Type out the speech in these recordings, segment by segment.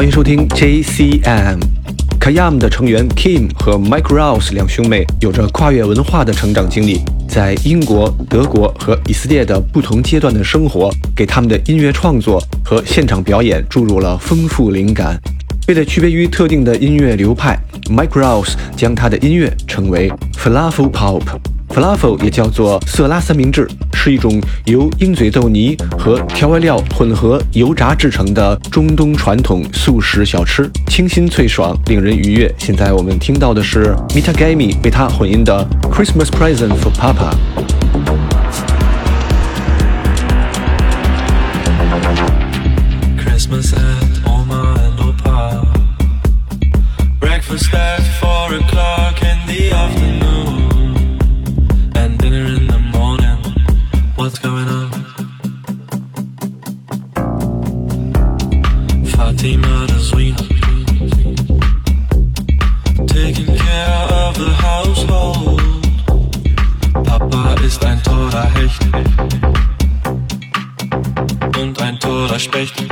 欢迎收听 JCM。Kayam 的成员 Kim 和 Mike Rouse 两兄妹有着跨越文化的成长经历，在英国、德国和以色列的不同阶段的生活，给他们的音乐创作和现场表演注入了丰富灵感。为了区别于特定的音乐流派，Mike Rouse 将他的音乐称为 Falafel Pop。Falafel 也叫做色拉三明治，是一种由鹰嘴豆泥和调味料混合油炸制成的中东传统素食小吃，清新脆爽，令人愉悦。现在我们听到的是 Mita Gami 为他混音的 Christmas Present for Papa。Christmas Fatima the Zwina. Taking care of the household. Papa ist ein toller Hecht und ein toller Specht.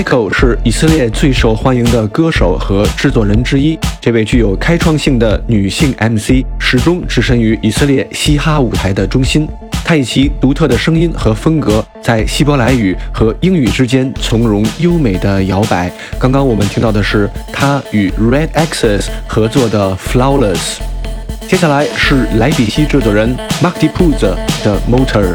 Echo 是以色列最受欢迎的歌手和制作人之一。这位具有开创性的女性 MC 始终置身于以色列嘻哈舞台的中心。她以其独特的声音和风格，在希伯来语和英语之间从容优美的摇摆。刚刚我们听到的是她与 Red Axes 合作的《Flawless》。接下来是莱比锡制作人 Mark d i p u z 的《Motor》。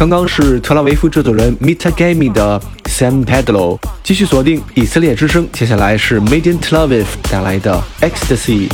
刚刚是特拉维夫制作人 Mita Gami 的 Sam Pedlo，继续锁定以色列之声，接下来是 Median Tel Aviv 带来的 Ecstasy。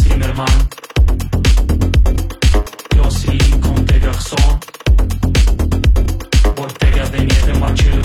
Zimmerman, los con de garzón, botella de nieve, machel.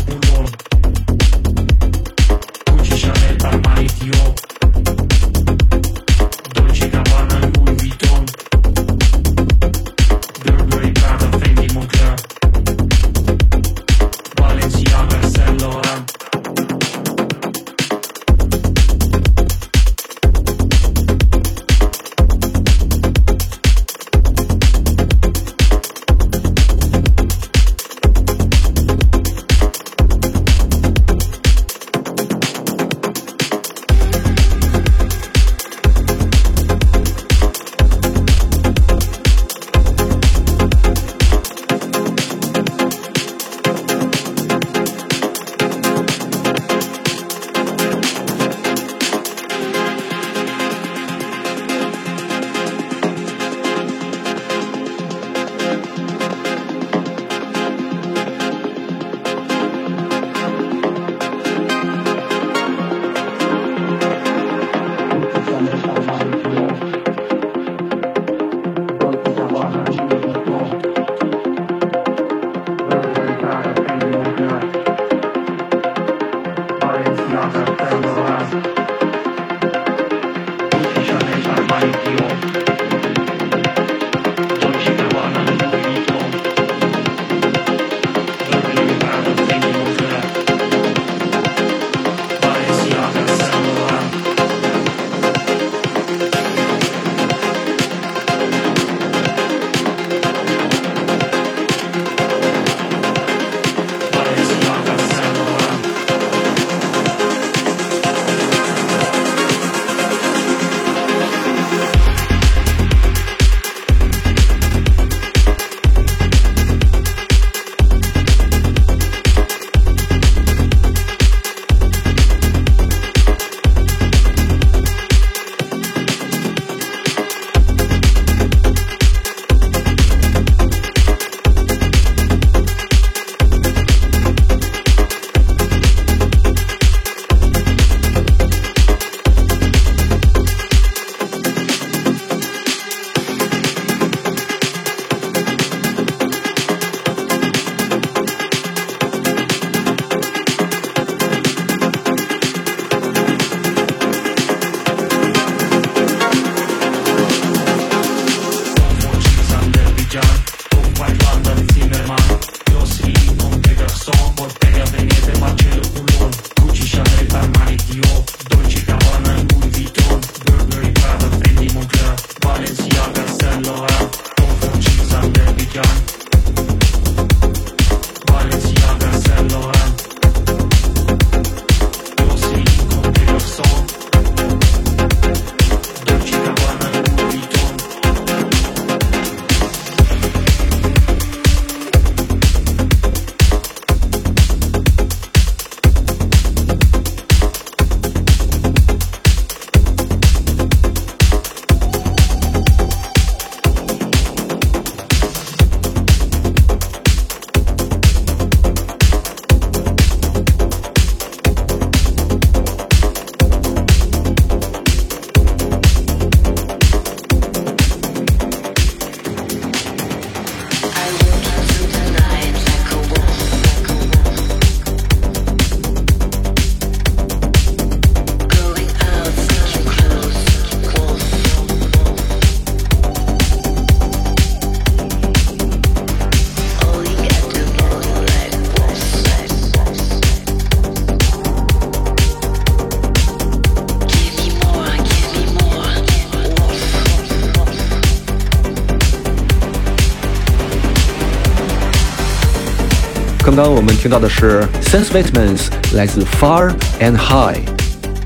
刚刚我们听到的是 Sense Vitamins 来自 Far and High。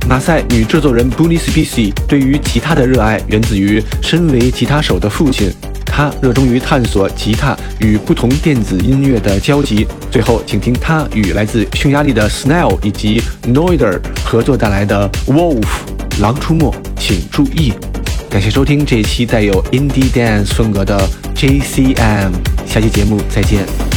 马赛女制作人 Bunny s p e c i 对于吉他的热爱源自于身为吉他手的父亲，他热衷于探索吉他与不同电子音乐的交集。最后，请听他与来自匈牙利的 Snell 以及 Noider 合作带来的 Wolf 狼出没，请注意。感谢收听这一期带有 Indie Dance 风格的 JCM，下期节目再见。